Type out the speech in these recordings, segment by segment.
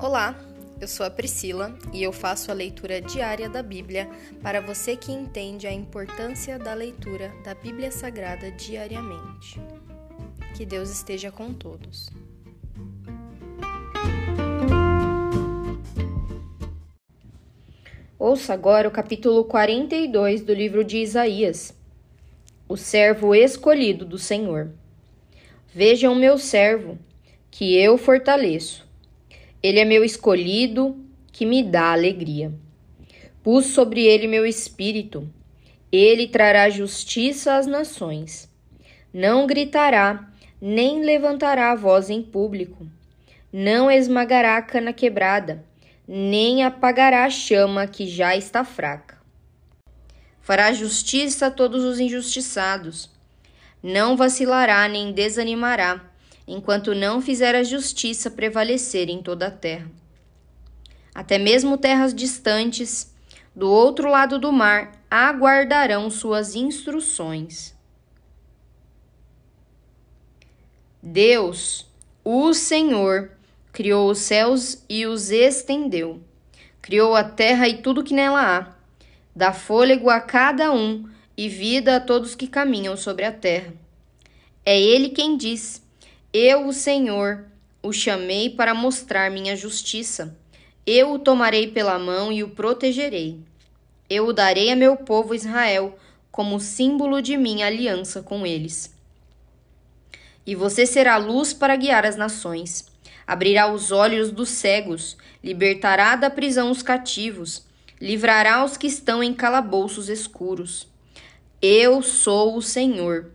Olá, eu sou a Priscila e eu faço a leitura diária da Bíblia para você que entende a importância da leitura da Bíblia Sagrada diariamente. Que Deus esteja com todos. Ouça agora o capítulo 42 do livro de Isaías. O servo escolhido do Senhor. Vejam meu servo, que eu fortaleço. Ele é meu escolhido, que me dá alegria. Pus sobre ele meu espírito. Ele trará justiça às nações. Não gritará, nem levantará a voz em público. Não esmagará a cana quebrada nem apagará a chama que já está fraca. Fará justiça a todos os injustiçados. Não vacilará nem desanimará, enquanto não fizer a justiça prevalecer em toda a terra. Até mesmo terras distantes, do outro lado do mar, aguardarão suas instruções. Deus, o Senhor, criou os céus e os estendeu. Criou a terra e tudo que nela há. Dá fôlego a cada um e vida a todos que caminham sobre a terra. É ele quem diz: Eu, o Senhor, o chamei para mostrar minha justiça. Eu o tomarei pela mão e o protegerei. Eu o darei a meu povo Israel como símbolo de minha aliança com eles. E você será luz para guiar as nações abrirá os olhos dos cegos, libertará da prisão os cativos, livrará os que estão em calabouços escuros. Eu sou o Senhor,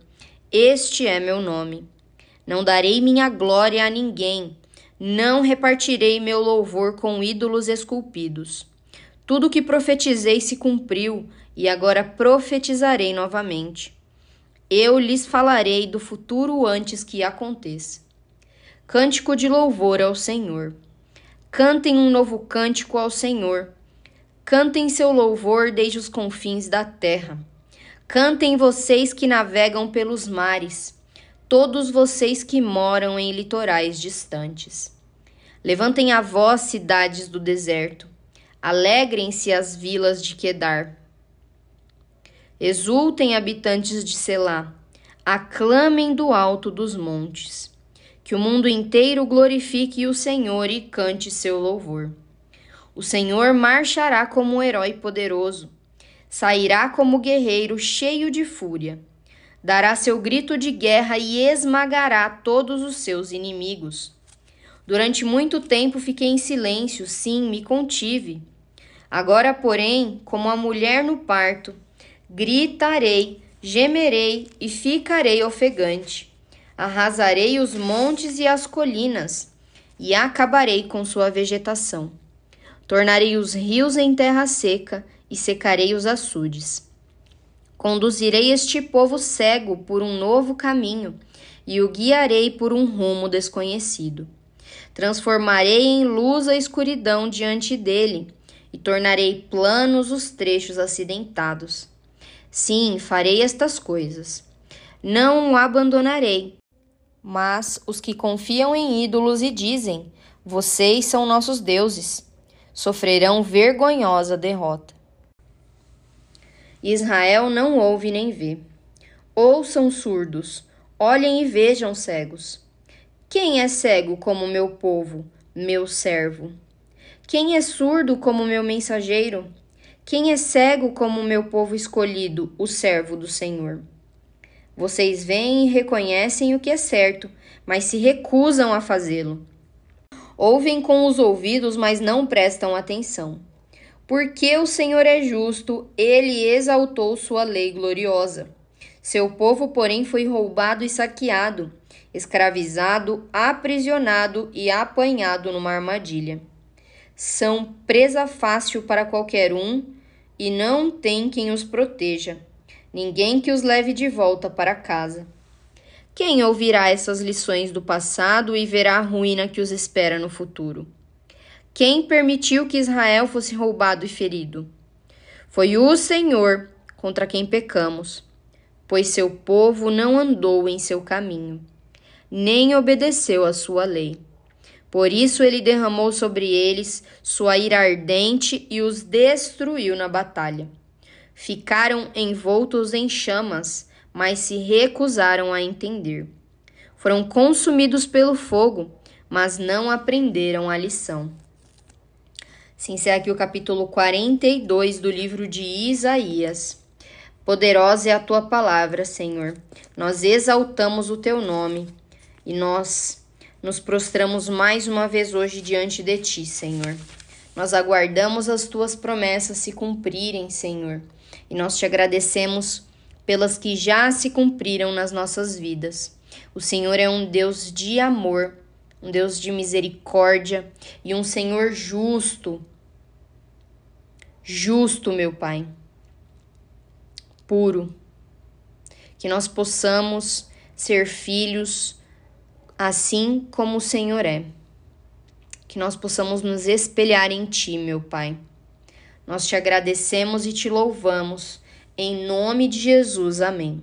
este é meu nome. Não darei minha glória a ninguém, não repartirei meu louvor com ídolos esculpidos. Tudo que profetizei se cumpriu, e agora profetizarei novamente. Eu lhes falarei do futuro antes que aconteça. Cântico de louvor ao Senhor. Cantem um novo cântico ao Senhor. Cantem seu louvor desde os confins da terra. Cantem vocês que navegam pelos mares, todos vocês que moram em litorais distantes. Levantem a voz, cidades do deserto. Alegrem-se as vilas de Quedar. Exultem, habitantes de Selá. Aclamem do alto dos montes. Que o mundo inteiro glorifique o Senhor e cante seu louvor. O Senhor marchará como um herói poderoso, sairá como guerreiro cheio de fúria. Dará seu grito de guerra e esmagará todos os seus inimigos. Durante muito tempo fiquei em silêncio, sim, me contive. Agora, porém, como a mulher no parto, gritarei, gemerei e ficarei ofegante arrasarei os montes e as colinas, e acabarei com sua vegetação. Tornarei os rios em terra seca e secarei os açudes. Conduzirei este povo cego por um novo caminho e o guiarei por um rumo desconhecido. Transformarei em luz a escuridão diante dele e tornarei planos os trechos acidentados. Sim, farei estas coisas. Não o abandonarei, mas os que confiam em ídolos e dizem: Vocês são nossos deuses, sofrerão vergonhosa derrota. Israel não ouve nem vê. Ouçam surdos, olhem e vejam cegos. Quem é cego como meu povo, meu servo? Quem é surdo como meu mensageiro? Quem é cego como meu povo escolhido, o servo do Senhor? Vocês veem e reconhecem o que é certo, mas se recusam a fazê-lo. Ouvem com os ouvidos, mas não prestam atenção. Porque o Senhor é justo, ele exaltou sua lei gloriosa. Seu povo, porém, foi roubado e saqueado, escravizado, aprisionado e apanhado numa armadilha. São presa fácil para qualquer um e não tem quem os proteja ninguém que os leve de volta para casa. Quem ouvirá essas lições do passado e verá a ruína que os espera no futuro? Quem permitiu que Israel fosse roubado e ferido? Foi o Senhor contra quem pecamos, pois seu povo não andou em seu caminho, nem obedeceu a sua lei. Por isso ele derramou sobre eles sua ira ardente e os destruiu na batalha. Ficaram envoltos em chamas, mas se recusaram a entender. Foram consumidos pelo fogo, mas não aprenderam a lição. Se encerra aqui o capítulo 42 do livro de Isaías. Poderosa é a tua palavra, Senhor. Nós exaltamos o teu nome e nós nos prostramos mais uma vez hoje diante de ti, Senhor. Nós aguardamos as tuas promessas se cumprirem, Senhor, e nós te agradecemos pelas que já se cumpriram nas nossas vidas. O Senhor é um Deus de amor, um Deus de misericórdia e um Senhor justo. Justo, meu Pai puro. Que nós possamos ser filhos assim como o Senhor é. Que nós possamos nos espelhar em Ti, meu Pai. Nós te agradecemos e te louvamos. Em nome de Jesus. Amém.